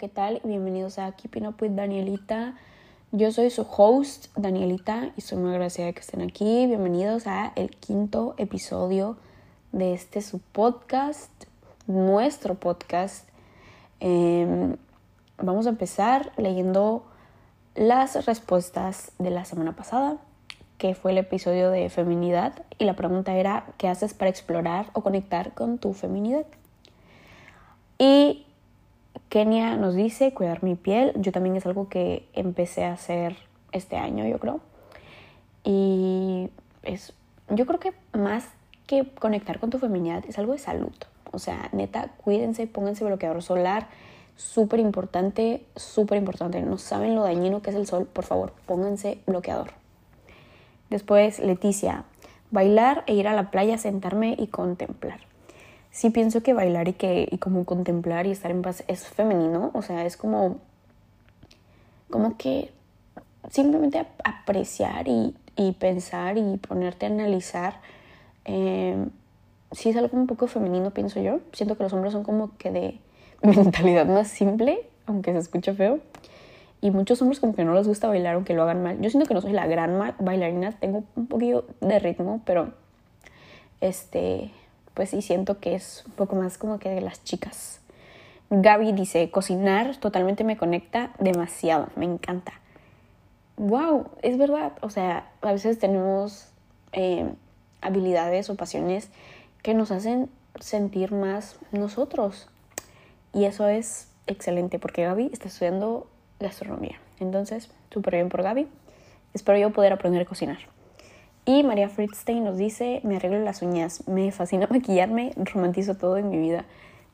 ¿qué tal? Bienvenidos a Keeping Up with Danielita. Yo soy su host, Danielita, y soy muy agradecida de que estén aquí. Bienvenidos a el quinto episodio de este su podcast, nuestro podcast. Em, vamos a empezar leyendo las respuestas de la semana pasada, que fue el episodio de feminidad, y la pregunta era, ¿qué haces para explorar o conectar con tu feminidad? Y Kenia nos dice cuidar mi piel. Yo también es algo que empecé a hacer este año, yo creo. Y es, yo creo que más que conectar con tu feminidad es algo de salud. O sea, neta, cuídense, pónganse bloqueador solar. Súper importante, súper importante. No saben lo dañino que es el sol, por favor, pónganse bloqueador. Después, Leticia, bailar e ir a la playa, sentarme y contemplar sí pienso que bailar y que y como contemplar y estar en paz es femenino, o sea, es como como que simplemente apreciar y, pensar y ponerte a analizar eh, sí es algo un poco femenino, pienso yo. Siento que los hombres son como que de mentalidad más simple, aunque se escuche feo. Y muchos hombres como que no les gusta bailar aunque lo hagan mal. Yo siento que no soy la gran bailarina, tengo un poquito de ritmo, pero este pues sí siento que es un poco más como que de las chicas. Gaby dice, cocinar totalmente me conecta demasiado, me encanta. Wow, es verdad, o sea, a veces tenemos eh, habilidades o pasiones que nos hacen sentir más nosotros. Y eso es excelente porque Gaby está estudiando gastronomía. Entonces, súper bien por Gaby. Espero yo poder aprender a cocinar. Y María Fritzstein nos dice, me arreglo las uñas, me fascina maquillarme, romantizo todo en mi vida.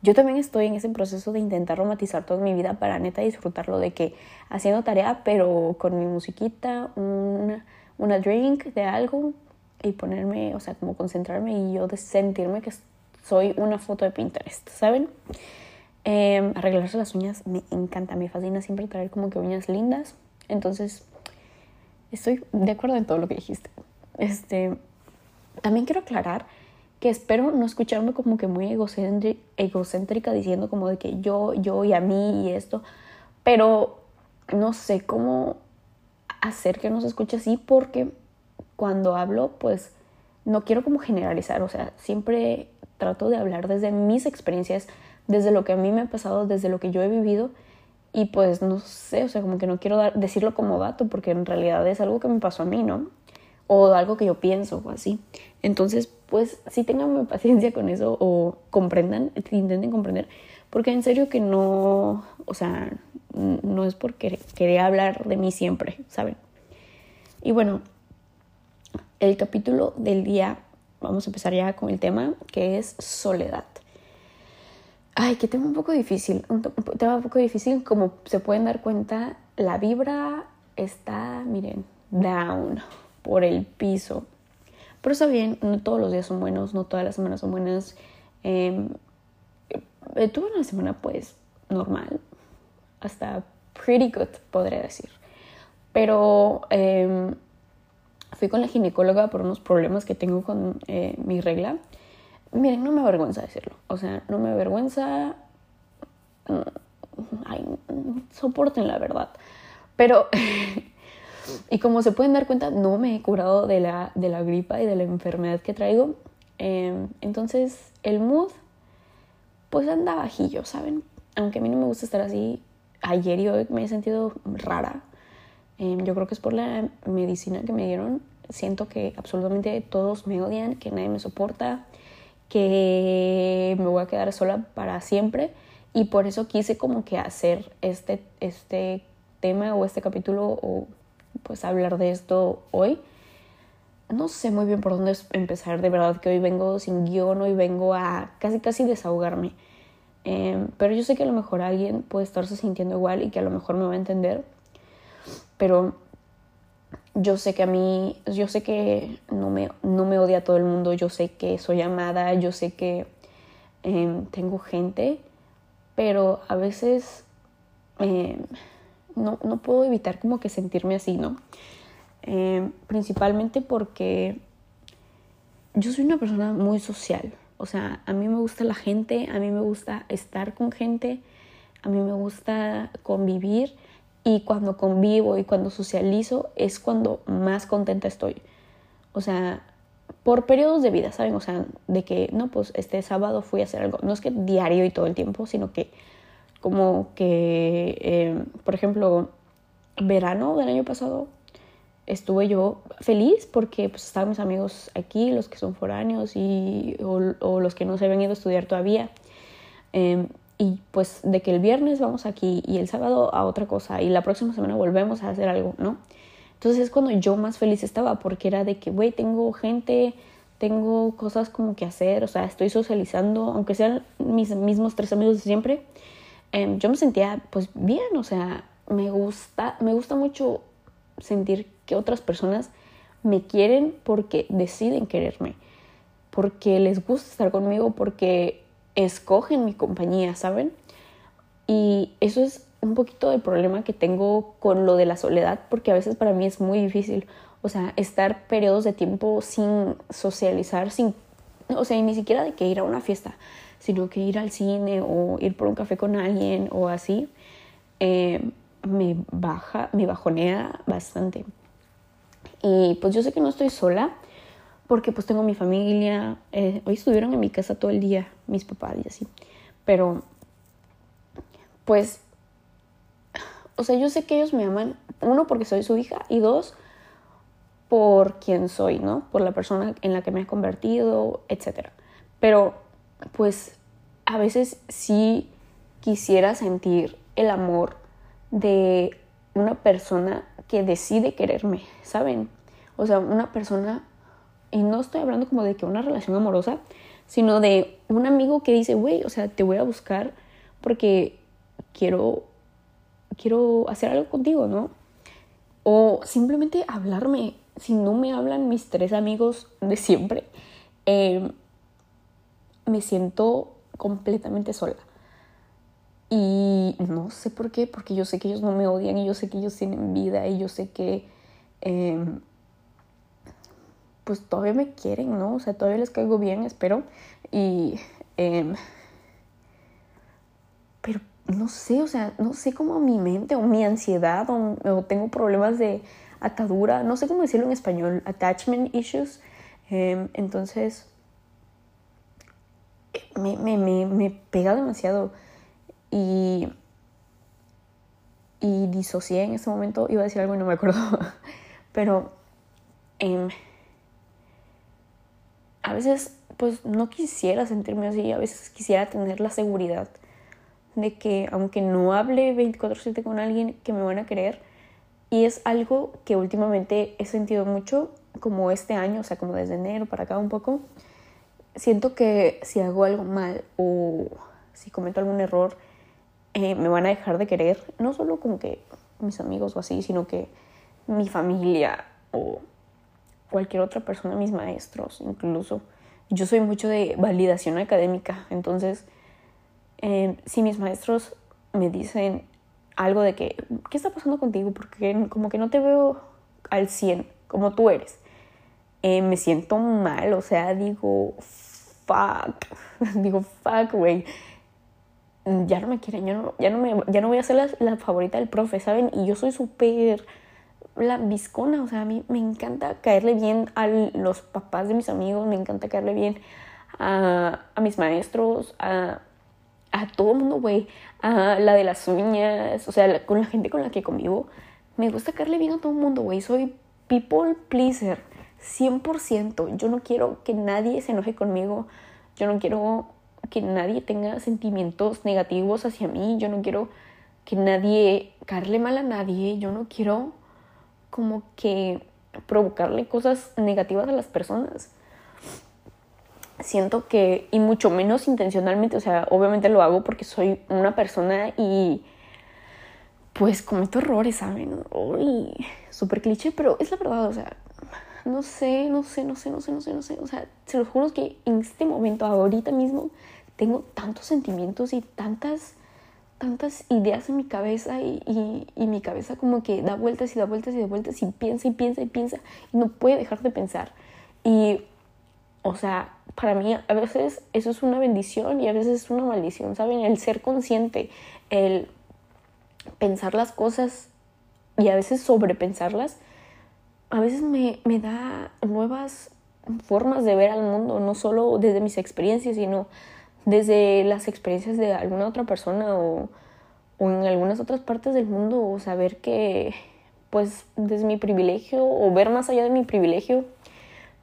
Yo también estoy en ese proceso de intentar romantizar toda mi vida para neta disfrutarlo de que haciendo tarea, pero con mi musiquita, una, una drink de algo y ponerme, o sea, como concentrarme y yo de sentirme que soy una foto de Pinterest, ¿saben? Eh, arreglarse las uñas me encanta, me fascina siempre traer como que uñas lindas. Entonces, estoy de acuerdo en todo lo que dijiste. Este, también quiero aclarar que espero no escucharme como que muy egocéntrica diciendo como de que yo, yo y a mí y esto, pero no sé cómo hacer que no se escuche así porque cuando hablo pues no quiero como generalizar, o sea, siempre trato de hablar desde mis experiencias, desde lo que a mí me ha pasado, desde lo que yo he vivido y pues no sé, o sea, como que no quiero decirlo como dato porque en realidad es algo que me pasó a mí, ¿no? O algo que yo pienso o así. Entonces, pues sí tengan paciencia con eso o comprendan, intenten comprender, porque en serio que no, o sea, no es porque quería hablar de mí siempre, ¿saben? Y bueno, el capítulo del día, vamos a empezar ya con el tema, que es soledad. Ay, que tema un poco difícil, un tema un poco difícil, como se pueden dar cuenta, la vibra está, miren, down por el piso. Pero está bien, no todos los días son buenos, no todas las semanas son buenas. Em, eh, tuve una semana pues normal, hasta pretty good podría decir. Pero em, fui con la ginecóloga por unos problemas que tengo con eh, mi regla. Miren, no me avergüenza decirlo. O sea, no me avergüenza. Mm, ay, soporten la verdad. Pero Y como se pueden dar cuenta, no me he curado de la, de la gripa y de la enfermedad que traigo. Em, entonces, el mood, pues anda bajillo, ¿saben? Aunque a mí no me gusta estar así, ayer yo me he sentido rara. Em, yo creo que es por la medicina que me dieron. Siento que absolutamente todos me odian, que nadie me soporta, que me voy a quedar sola para siempre. Y por eso quise como que hacer este, este tema o este capítulo pues hablar de esto hoy. No sé muy bien por dónde empezar, de verdad que hoy vengo sin guion, hoy vengo a casi casi desahogarme. Em, pero yo sé que a lo mejor alguien puede estarse sintiendo igual y que a lo mejor me va a entender. Pero yo sé que a mí, yo sé que no me, no me odia todo el mundo, yo sé que soy amada, yo sé que em, tengo gente, pero a veces em, no, no puedo evitar como que sentirme así, ¿no? Eh, principalmente porque yo soy una persona muy social. O sea, a mí me gusta la gente, a mí me gusta estar con gente. a mí me gusta convivir y cuando convivo y cuando socializo es cuando más contenta estoy. O sea, por periodos de vida, ¿saben? O sea, de que, no, pues este sábado fui a hacer algo. No es que diario y todo el tiempo, sino que como que, eh, por ejemplo, verano del año pasado estuve yo feliz porque pues estaban mis amigos aquí, los que son foráneos y, o, los que no se habían ido a estudiar todavía. Em, y pues de que el viernes vamos aquí y el sábado a otra cosa y la próxima semana volvemos a hacer algo, ¿no? Entonces es cuando yo más feliz estaba porque era de que, güey, tengo gente, tengo cosas como que hacer, o sea, estoy socializando, aunque sean mis mismos tres amigos de siempre, em, yo me sentía pues bien, o sea, me gusta, me gusta mucho sentir que otras personas me quieren porque deciden quererme, porque les gusta estar conmigo, porque escogen mi compañía, ¿saben? Y eso es un poquito el problema que tengo con lo de la soledad, porque a veces para mí es muy difícil, o sea, estar periodos de tiempo sin socializar, sin, o sea, ni siquiera de que ir a una fiesta, sino que ir al cine o ir por un café con alguien o así, eh, me baja, me bajonea bastante. Y pues yo sé que no estoy sola porque pues tengo mi familia. Eh, hoy estuvieron en mi casa todo el día mis papás y así. Pero pues, o sea, yo sé que ellos me aman. Uno, porque soy su hija. Y dos, por quien soy, ¿no? Por la persona en la que me he convertido, etc. Pero pues a veces sí quisiera sentir el amor de una persona que decide quererme, ¿saben? O sea, una persona, y no estoy hablando como de que una relación amorosa, sino de un amigo que dice, güey, o sea, te voy a buscar porque quiero, quiero hacer algo contigo, ¿no? O simplemente hablarme. Si no me hablan mis tres amigos de siempre, em, me siento completamente sola. Y no sé por qué, porque yo sé que ellos no me odian y yo sé que ellos tienen vida y yo sé que em, pues todavía me quieren, ¿no? O sea, todavía les caigo bien, espero. Y... Em, pero no sé, o sea, no sé cómo mi mente o mi ansiedad o, tengo problemas de atadura, no sé cómo decirlo en español, attachment issues. Em, entonces, me, me, me, me pega demasiado y, y disocié en ese momento, iba a decir algo y no me acuerdo, pero em, a veces pues no quisiera sentirme así, a veces quisiera tener la seguridad de que aunque no hable 24/7 con alguien, que me van a querer. Y es algo que últimamente he sentido mucho, como este año, o sea, como desde enero para acá un poco. Siento que si hago algo mal o si cometo algún error, eh, me van a dejar de querer, no solo como que mis amigos o así, sino que mi familia o cualquier otra persona, mis maestros incluso. Yo soy mucho de validación académica, entonces eh, si mis maestros me dicen algo de que, ¿qué está pasando contigo? Porque como que no te veo al 100 como tú eres. Eh, me siento mal, o sea, digo, fuck, digo, fuck, güey ya no me quieren, yo no, ya, no me, ya no voy a ser la, favorita del profe, ¿saben? Y yo soy súper la viscona, o sea, a mí me encanta caerle bien a los papás de mis amigos, me encanta caerle bien a, a mis maestros, a, a todo el mundo, güey, a la de las uñas, o sea, con la gente con la que convivo. Me gusta caerle bien a todo el mundo, güey, soy people pleaser, 100%. Yo no quiero que nadie se enoje conmigo, yo no quiero que nadie tenga sentimientos negativos hacia mí, yo no quiero que nadie carle mal a nadie, yo no quiero como que provocarle cosas negativas a las personas. Siento que, y mucho menos intencionalmente, o sea, obviamente lo hago porque soy una persona y pues cometo errores, ¿saben? Uy, súper cliché, pero es la verdad, o sea, no sé, no sé, no sé, no sé, no sé, no sé, o sea, se los juro que en este momento, ahorita mismo, tengo tantos sentimientos y tantas, tantas ideas en mi cabeza y, y, mi cabeza como que da vueltas y da vueltas y da vueltas y piensa y piensa y piensa y no puede dejar de pensar. Y, o sea, para mí a veces eso es una bendición y a veces es una maldición, ¿saben? El ser consciente, el pensar las cosas y a veces sobrepensarlas, a veces me, me da nuevas formas de ver al mundo, no solo desde mis experiencias, sino desde las experiencias de alguna otra persona o, o en algunas otras partes del mundo, o saber que, pues, desde mi privilegio o ver más allá de mi privilegio,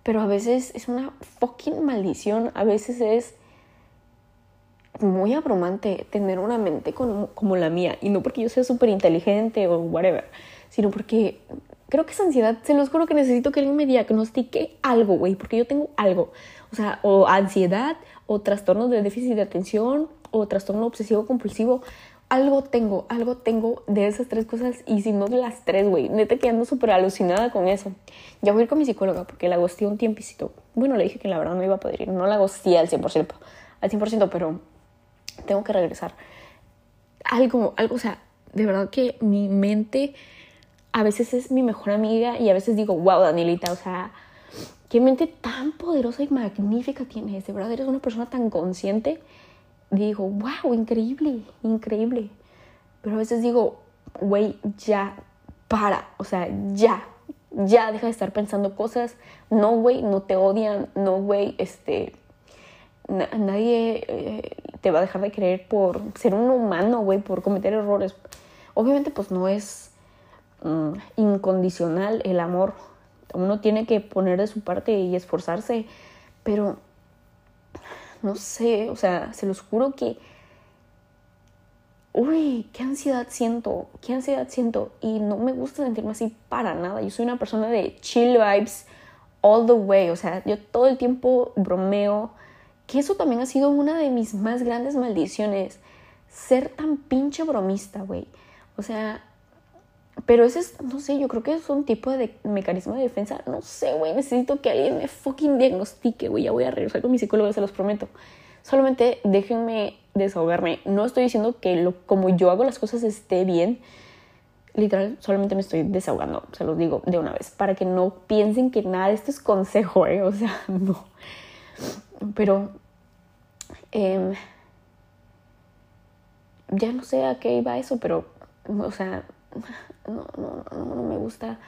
pero a veces es una fucking maldición, a veces es muy abrumante tener una mente como, como la mía, y no porque yo sea súper inteligente o whatever, sino porque creo que esa ansiedad, se los juro que necesito que alguien me diagnostique algo, güey, porque yo tengo algo. O sea, o ansiedad, o trastorno de déficit de atención, o trastorno obsesivo compulsivo. Algo tengo, algo tengo de esas tres cosas y si no de las tres, güey. Neta que ando súper alucinada con eso. Ya voy a ir con mi psicóloga porque la gosté un tiempicito. Bueno, le dije que la verdad no iba a poder ir. No la gosté al 100%, al 100%, pero tengo que regresar. Algo, algo, o sea, de verdad que mi mente a veces es mi mejor amiga y a veces digo, wow, Danielita, o sea, qué mente tan poderosa y magnífica tienes, de verdad eres una persona tan consciente. Digo, wow, increíble, increíble. Pero a veces digo, güey, ya, para, o sea, ya, ya deja de estar pensando cosas. No, güey, no te odian, no, güey, este, nadie eh, te va a dejar de querer por ser un humano, güey, por cometer errores. Obviamente, pues no es Mm, incondicional el amor. Uno tiene que poner de su parte y esforzarse, pero no sé, o sea, se los juro que, uy, qué ansiedad siento, qué ansiedad siento y no me gusta sentirme así para nada. Yo soy una persona de chill vibes all the way, o sea, yo todo el tiempo bromeo, que eso también ha sido una de mis más grandes maldiciones, ser tan pinche bromista, güey. O sea, pero ese es, no sé, yo creo que es un tipo de mecanismo de defensa. No sé, güey, necesito que alguien me fucking diagnostique, güey. Ya voy a regresar con mi psicólogo, se los prometo. Solamente déjenme desahogarme. No estoy diciendo que lo, como yo hago las cosas esté bien. Literal, solamente me estoy desahogando, se los digo de una vez, para que no piensen que nada de esto es consejo, ¿eh? O sea, no. Pero, eh, ya no sé a qué iba eso, pero, o sea, no, no, no, no me gusta,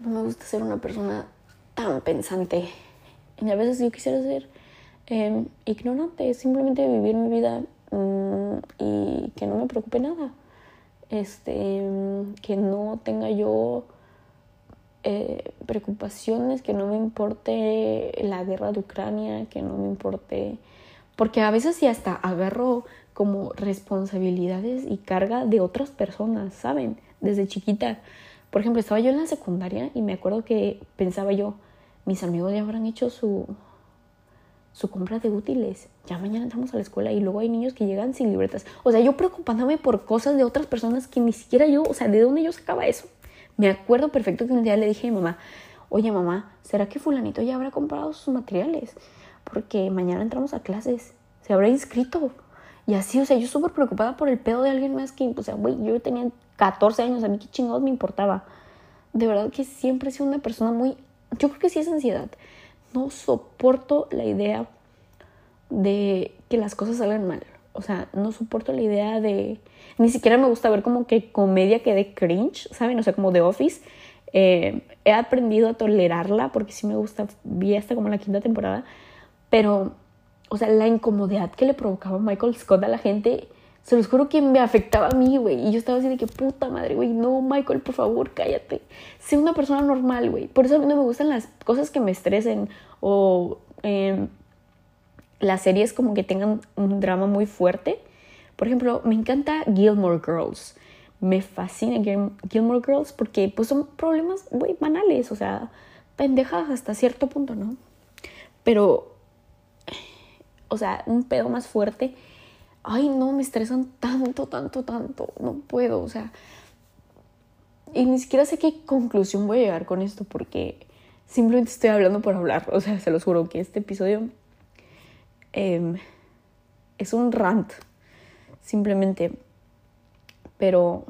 no me gusta ser una persona tan pensante. Y a veces yo quisiera ser eh, ignorante, simplemente vivir mi vida mm, y que no me preocupe nada. Este, que no tenga yo eh, preocupaciones, que no me importe la guerra de Ucrania, que no me importe... Porque a veces sí hasta agarro como responsabilidades y carga de otras personas, ¿saben? Desde chiquita. Por ejemplo, estaba yo en la secundaria y me acuerdo que pensaba yo, mis amigos ya habrán hecho su, su compra de útiles. Ya mañana entramos a la escuela y luego hay niños que llegan sin libretas. O sea, yo preocupándome por cosas de otras personas que ni siquiera yo, o sea, ¿de dónde yo sacaba eso? Me acuerdo perfecto que un día le dije a mi mamá, oye mamá, ¿será que fulanito ya habrá comprado sus materiales? Porque mañana entramos a clases, se habrá inscrito. Y así, o sea, yo súper preocupada por el pedo de alguien más que, o sea, güey, yo tenía 14 años, a mí qué chingados me importaba. De verdad que siempre he sido una persona muy, yo creo que sí es ansiedad. No soporto la idea de que las cosas salgan mal. O sea, no soporto la idea de... Ni siquiera me gusta ver como que comedia que de cringe, ¿saben? O sea, como The Office. Eh, he aprendido a tolerarla porque sí me gusta, vi hasta como la quinta temporada, pero o sea, la incomodidad que le provocaba Michael Scott a la gente, se los juro que me afectaba a mí, güey. Y yo estaba así de que puta madre, güey, no, Michael, por favor, cállate. Sé una persona normal, güey. Por eso a mí no me gustan las cosas que me estresen o em, las series como que tengan un drama muy fuerte. Por ejemplo, me encanta Gilmore Girls. Me fascina Gilmore Girls porque pues son problemas, güey, banales, o sea, pendejas hasta cierto punto, ¿no? Pero o sea, un pedo más fuerte, ay no, me estresan tanto, tanto, tanto, no puedo, o sea, y ni siquiera sé qué conclusión voy a llegar con esto porque simplemente estoy hablando por hablar, o sea, se los juro que este episodio em, es un rant, simplemente, pero,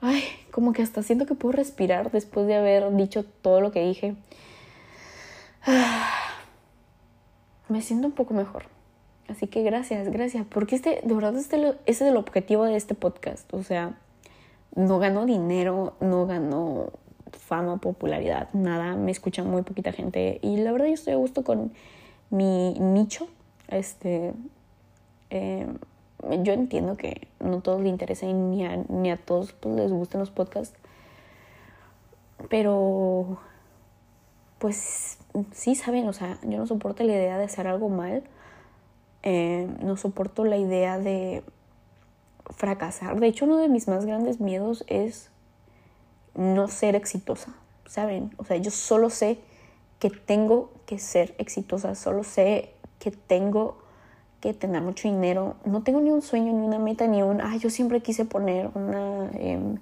ay, como que hasta siento que puedo respirar después de haber dicho todo lo que dije. me siento un poco mejor. Así que gracias, gracias. Porque este, de verdad, este, ese es el objetivo de este podcast. O sea, no gano dinero, no gano fama, popularidad, nada. Me escucha muy poquita gente. Y la verdad, yo estoy a gusto con mi nicho. Este. Eh, yo entiendo que no todos les interesa ni a, ni a todos pues, les gustan los podcasts. Pero, pues sí, saben, o sea, yo no soporto la idea de hacer algo mal. Eh, no soporto la idea de fracasar. De hecho, uno de mis más grandes miedos es no ser exitosa, ¿saben? O sea, yo solo sé que tengo que ser exitosa, solo sé que tengo que tener mucho dinero. No tengo ni un sueño, ni una meta, ni un, ah, yo siempre quise poner una, em,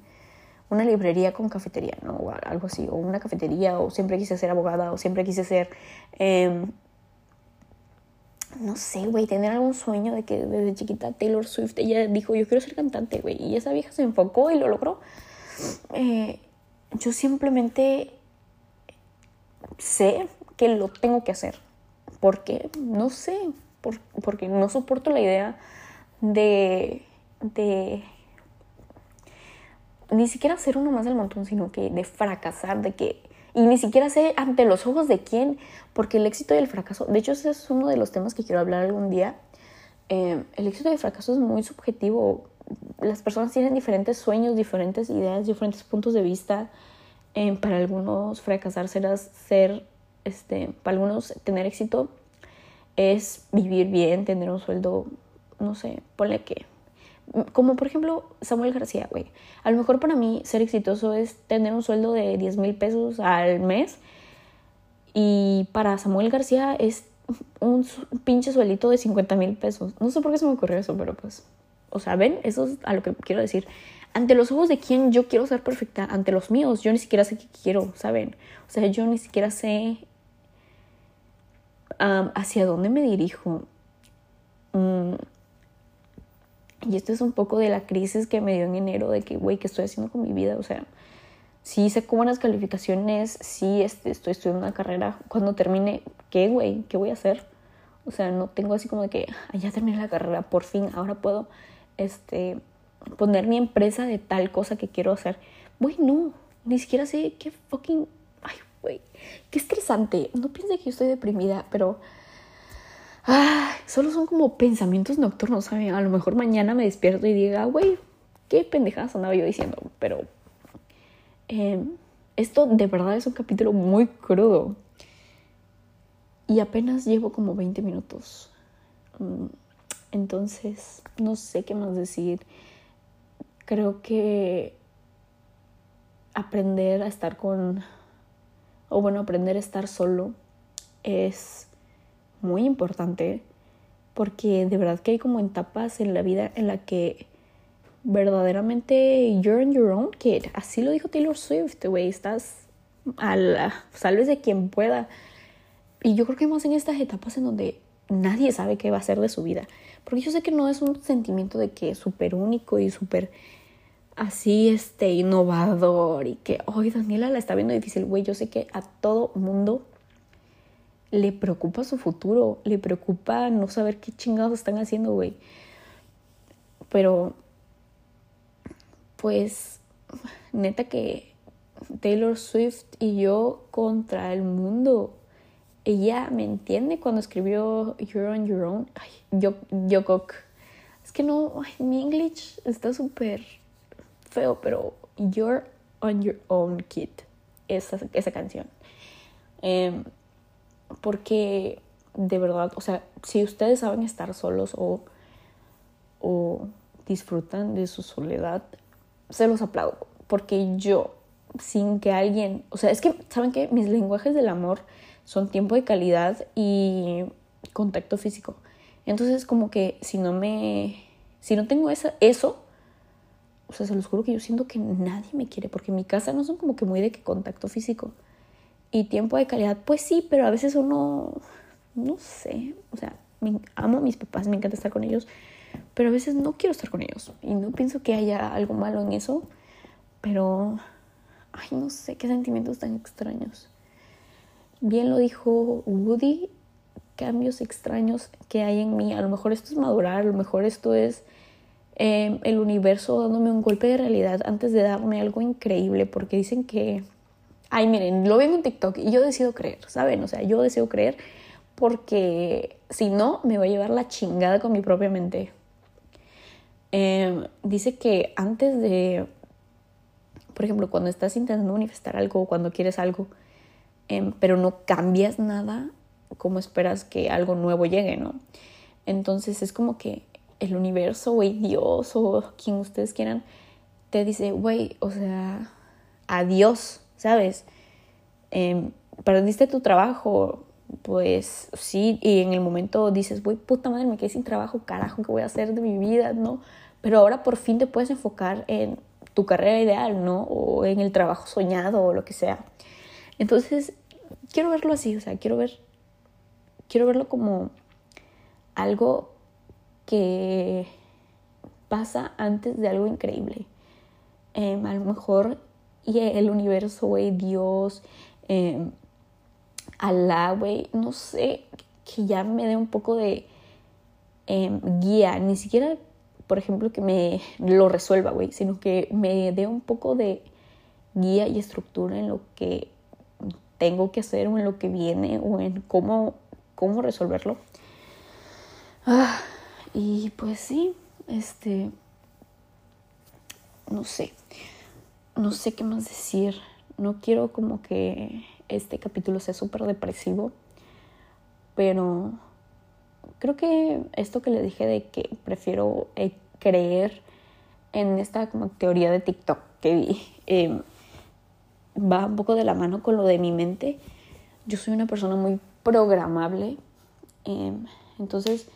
una librería con cafetería, ¿no? O algo así, o una cafetería, o siempre quise ser abogada, o siempre quise ser... Em, no sé, güey, tener algún sueño de que desde chiquita Taylor Swift, ella dijo, yo quiero ser cantante, güey, y esa vieja se enfocó y lo logró. Eh, yo simplemente sé que lo tengo que hacer. ¿Por qué? No sé, porque no soporto la idea de, de ni siquiera ser uno más del montón, sino que de fracasar, de que y ni siquiera sé ante los ojos de quién, porque el éxito y el fracaso, de hecho ese es uno de los temas que quiero hablar algún día, eh, el éxito y el fracaso es muy subjetivo, las personas tienen diferentes sueños, diferentes ideas, diferentes puntos de vista, eh, para algunos fracasar será ser, este, para algunos tener éxito es vivir bien, tener un sueldo, no sé, ponle que como por ejemplo Samuel García, güey. A lo mejor para mí ser exitoso es tener un sueldo de 10 mil pesos al mes. Y para Samuel García es un pinche suelito de 50 mil pesos. No sé por qué se me ocurrió eso, pero pues. O sea, ven, eso es a lo que quiero decir. Ante los ojos de quién yo quiero ser perfecta, ante los míos, yo ni siquiera sé qué quiero, ¿saben? O sea, yo ni siquiera sé hacia dónde me dirijo. Mm, y esto es un poco de la crisis que me dio en enero de que, güey, ¿qué estoy haciendo con mi vida? O sea, sí sé buenas calificaciones, sí este, estoy estudiando una carrera. Cuando termine, ¿qué, güey? ¿Qué voy a hacer? O sea, no tengo así como de que, ya terminé la carrera, por fin, ahora puedo este, poner mi empresa de tal cosa que quiero hacer. Güey, no, ni siquiera sé qué fucking... Ay, güey, qué estresante. No piense que yo estoy deprimida, pero Ay, solo son como pensamientos nocturnos, ¿saben? A lo mejor mañana me despierto y diga, güey, qué pendejadas andaba yo diciendo. Pero em, esto de verdad es un capítulo muy crudo. Y apenas llevo como 20 minutos. Mm, entonces, no sé qué más decir. Creo que aprender a estar con, o bueno, aprender a estar solo es muy importante porque de verdad que hay como etapas en la vida en la que verdaderamente you're on your own kid. Así lo dijo Taylor Swift, güey, estás a la salves de quien pueda. Y yo creo que más en estas etapas en donde nadie sabe qué va a ser de su vida. Porque yo sé que no es un sentimiento de que es súper único y súper así, este, innovador y que, hoy Daniela la está viendo difícil, güey. Yo sé que a todo mundo le preocupa su futuro, le preocupa no saber qué chingados están haciendo, güey. Pero, pues, neta que Taylor Swift y yo contra el mundo. Ella me entiende cuando escribió You're on Your Own. Ay, yo, yo, Es que no, mi English está súper feo, pero You're on Your Own, Kid. Esa, esa canción. Eh, porque de verdad, o sea, si ustedes saben estar solos o, o disfrutan de su soledad, se los aplaudo. Porque yo, sin que alguien, o sea, es que, ¿saben qué? Mis lenguajes del amor son tiempo de calidad y contacto físico. Entonces, como que si no me, si no tengo esa, eso, o sea, se los juro que yo siento que nadie me quiere, porque en mi casa no son como que muy de que contacto físico y tiempo de calidad, pues sí, pero a veces uno, no sé, o sea, amo a mis papás, me encanta estar con ellos, pero a veces no quiero estar con ellos y no pienso que haya algo malo en eso, pero, ay, no sé, qué sentimientos tan extraños. Bien lo dijo Woody, cambios extraños que hay en mí. A lo mejor esto es madurar, a lo mejor esto es em, el universo dándome un golpe de realidad antes de darme algo increíble, porque dicen que, ay, miren, lo ven en TikTok y yo decido creer, ¿saben? O sea, yo deseo creer porque si no, me va a llevar la chingada con mi propia mente. Em, dice que antes de, por ejemplo, cuando estás intentando manifestar algo o cuando quieres algo, em, pero no cambias nada, ¿cómo esperas que algo nuevo llegue, no? Entonces es como que el universo, güey, Dios o quien ustedes quieran, te dice, güey, o sea, adiós, ¿sabes? Eh, perdiste tu trabajo, pues sí, y en el momento dices, güey, puta madre, me quedé sin trabajo, carajo, ¿qué voy a hacer de mi vida? ¿No? Pero ahora por fin te puedes enfocar en tu carrera ideal, ¿no? O en el trabajo soñado o lo que sea. Entonces, quiero verlo así, o sea, quiero ver, quiero verlo como algo que pasa antes de algo increíble. Em, a lo mejor y el universo, güey, Dios, eh, Alá, güey, no sé, que ya me dé un poco de em, guía, ni siquiera, por ejemplo, que me lo resuelva, güey, sino que me dé un poco de guía y estructura en lo que tengo que hacer o en lo que viene o en cómo, cómo resolverlo. Ah, y pues sí, este, no sé, no sé qué más decir. No quiero como que este capítulo sea súper depresivo, pero creo que esto que le dije de que prefiero eh, creer en esta como teoría de TikTok que vi, em, va un poco de la mano con lo de mi mente. Yo soy una persona muy programable, em, entonces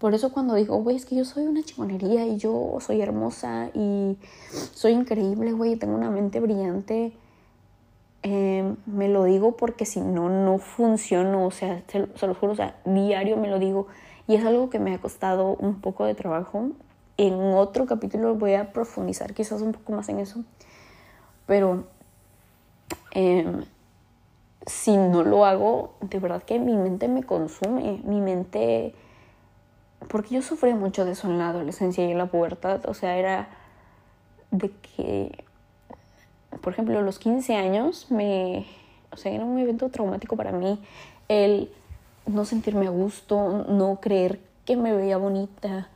por eso cuando digo, güey, es que yo soy una chingonería y yo soy hermosa y soy increíble, güey, tengo una mente brillante, Em, me lo digo porque si no, no funciono, o sea, se, se juro, o sea, diario me lo digo y es algo que me ha costado un poco de trabajo. En otro capítulo voy a profundizar quizás un poco más en eso, pero em, si no lo hago, de verdad que mi mente me consume, mi mente, porque yo sufrí mucho de eso en la adolescencia y en la pubertad, o sea, era de que por ejemplo, a los 15 años, me, o sea, era un evento traumático para mí el no sentirme a gusto, no creer que me veía bonita.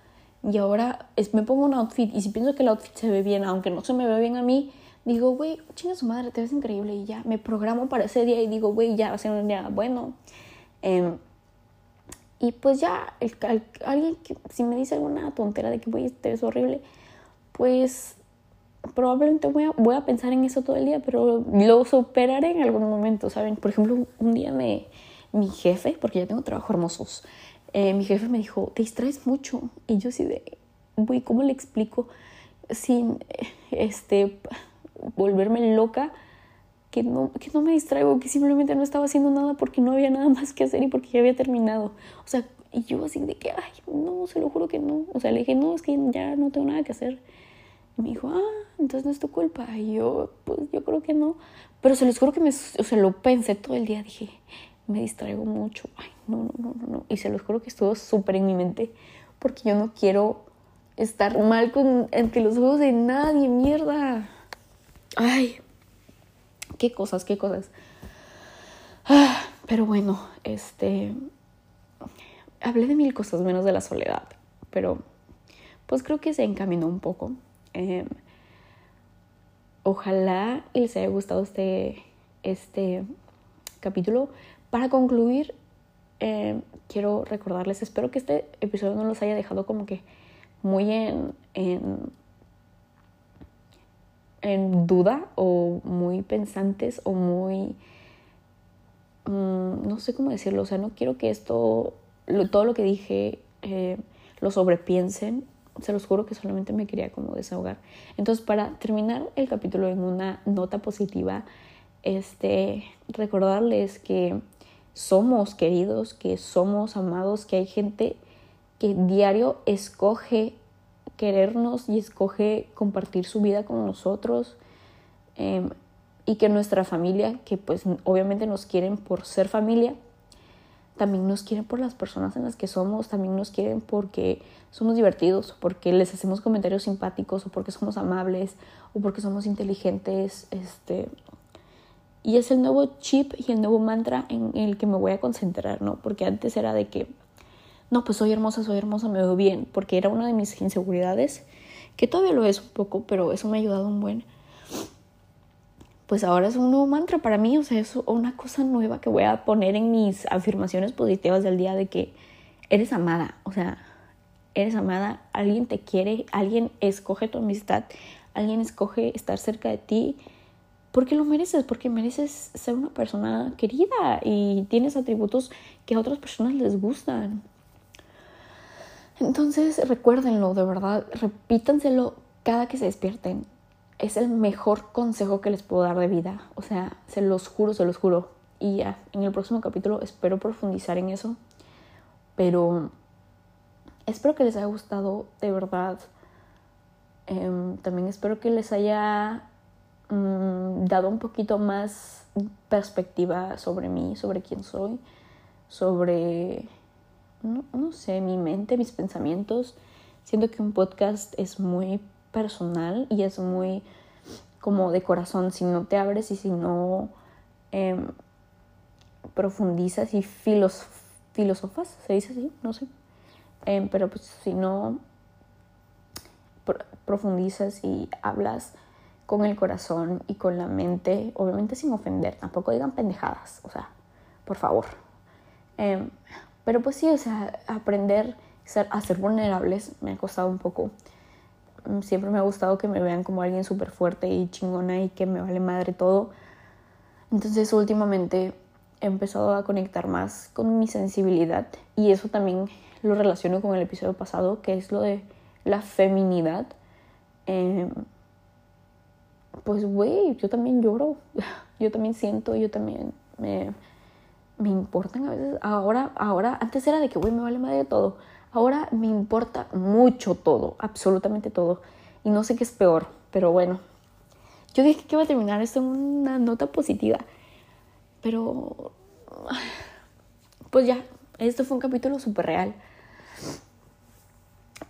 Y ahora me pongo un outfit y si pienso que el outfit se ve bien, aunque no se me ve bien a mí, digo, güey, chinga su madre, te ves increíble y ya, me programo para ese día y digo, güey, ya va a ser un día bueno. Em, y pues ya, el, alguien que si me dice alguna tontera de que, güey, te ves horrible, pues probablemente voy a, voy a pensar en eso todo el día, pero lo superaré en algún momento, ¿saben? Por ejemplo, un día me, mi jefe, porque ya tengo trabajo hermosos, eh, mi jefe me dijo, te distraes mucho. Y yo así de, güey, ¿cómo le explico sin este, volverme loca? Que no, que no me distraigo, que simplemente no estaba haciendo nada porque no había nada más que hacer y porque ya había terminado. O sea, y yo así de que, ay, no, se lo juro que no. O sea, le dije, no, es que ya no tengo nada que hacer. Y me dijo, ah, entonces no es tu culpa. Y yo, pues yo creo que no. Pero se les juro que me, o sea, lo pensé todo el día. Dije, me distraigo mucho. Ay, no, no, no, no, no. Y se los juro que estuvo súper en mi mente. Porque yo no quiero estar mal con, entre los ojos de nadie, mierda. Ay, qué cosas, qué cosas. Ah, pero bueno, este. Hablé de mil cosas menos de la soledad. Pero pues creo que se encaminó un poco. Em, ojalá les haya gustado este, este capítulo. Para concluir, em, quiero recordarles, espero que este episodio no los haya dejado como que muy en, en duda o muy pensantes o muy... Mm, no sé cómo decirlo, o sea, no quiero que esto, todo lo que dije, eh, lo sobrepiensen se los juro que solamente me quería como desahogar. Entonces, para terminar el capítulo en una nota positiva, este, recordarles que somos queridos, que somos amados, que hay gente que diario escoge querernos y escoge compartir su vida con nosotros em, y que nuestra familia, que pues obviamente nos quieren por ser familia, también nos quieren por las personas en las que somos, también nos quieren porque somos divertidos, porque les hacemos comentarios simpáticos o porque somos amables o porque somos inteligentes, este y es el nuevo chip y el nuevo mantra en el que me voy a concentrar, ¿no? Porque antes era de que no, pues soy hermosa, soy hermosa, me veo bien, porque era una de mis inseguridades, que todavía lo es un poco, pero eso me ha ayudado un buen pues ahora es un nuevo mantra para mí, o sea, es una cosa nueva que voy a poner en mis afirmaciones positivas del día de que eres amada, o sea, eres amada, alguien te quiere, alguien escoge tu amistad, alguien escoge estar cerca de ti, porque lo mereces, porque mereces ser una persona querida y tienes atributos que a otras personas les gustan. Entonces recuérdenlo, de verdad, repítanselo cada que se despierten es el mejor consejo que les puedo dar de vida. O sea, se los juro, se los juro. Y ya, en el próximo capítulo espero profundizar en eso. Pero espero que les haya gustado de verdad. Em, también espero que les haya mm, dado un poquito más perspectiva sobre mí, sobre quién soy, sobre, no, no sé, mi mente, mis pensamientos. Siento que un podcast es muy personal y es muy como de corazón. Si no te abres y si no em, profundizas y filos, filosofas, se dice así, no sé. Em, pero pues si no profundizas y hablas con el corazón y con la mente, obviamente sin ofender, tampoco digan pendejadas, o sea, por favor. Em, pero pues sí, o sea, aprender a ser vulnerables me ha costado un poco Mm, siempre me ha gustado que me vean como alguien súper fuerte y chingona y que me vale madre todo. Entonces últimamente he empezado a conectar más con mi sensibilidad y eso también lo relaciono con el episodio pasado, que es lo de la feminidad. Em, pues, güey, yo también lloro, yo también siento, yo también me, me importan a veces. Ahora, ahora, antes era de que, güey, me vale madre todo. Ahora me importa mucho todo, absolutamente todo. Y no sé qué es peor, pero bueno. Yo dije que iba a terminar esto en una nota positiva. Pero... Pues ya, esto fue un capítulo súper real.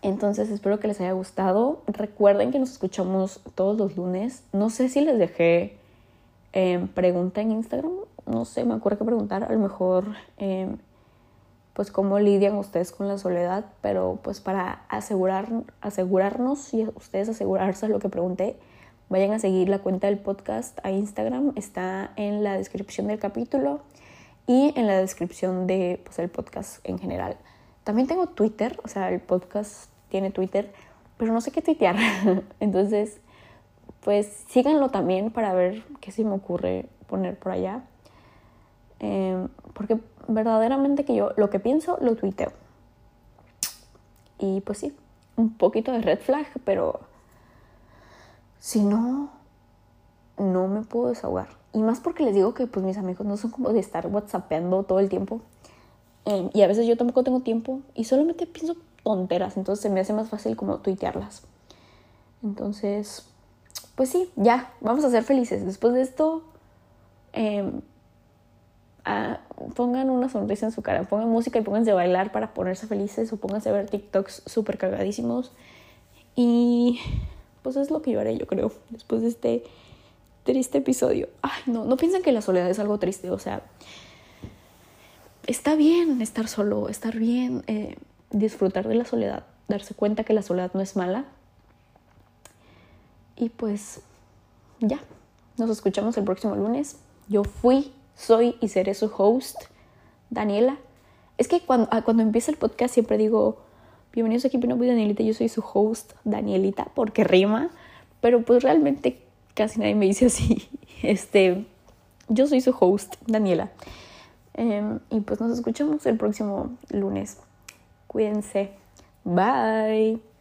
Entonces espero que les haya gustado. Recuerden que nos escuchamos todos los lunes. No sé si les dejé eh, pregunta en Instagram. No sé, me acuerdo que preguntar. A lo mejor eh, pues cómo lidian ustedes con la soledad, pero pues para asegurar, asegurarnos y ustedes asegurarse lo que pregunté, vayan a seguir la cuenta del podcast a Instagram, está en la descripción del capítulo y en la descripción de pues, podcast en general. También tengo Twitter, o sea, el podcast tiene Twitter, pero no sé qué tuitear. Entonces, pues síganlo también para ver qué se me ocurre poner por allá. Eh, porque verdaderamente que yo lo que pienso lo tuiteo. Y pues sí, un poquito de red flag, pero si no, no me puedo desahogar. Y más porque les digo que pues mis amigos no son como de estar whatsappeando todo el tiempo. Em, y a veces yo tampoco tengo tiempo y solamente pienso tonteras, entonces se me hace más fácil como tuitearlas. Entonces, pues sí, ya, vamos a ser felices. Después de esto, eh, pongan una sonrisa en su cara, pongan música y pónganse a bailar para ponerse felices o pónganse a ver TikToks súper cagadísimos. Y pues es lo que yo haré, yo creo, después de este triste episodio. Ay, no, no piensan que la soledad es algo triste, o sea, está bien estar solo, estar bien eh, disfrutar de la soledad, darse cuenta que la soledad no es mala. Y pues ya, nos escuchamos el próximo lunes. Yo fui soy y seré su host, Daniela. Es que cuando, ah, cuando empieza el podcast siempre digo, bienvenidos aquí Pino Danielita, yo soy su host, Danielita, porque rima, pero pues realmente casi nadie me dice así. Este, yo soy su host, Daniela. Em, y pues nos escuchamos el próximo lunes. Cuídense. Bye.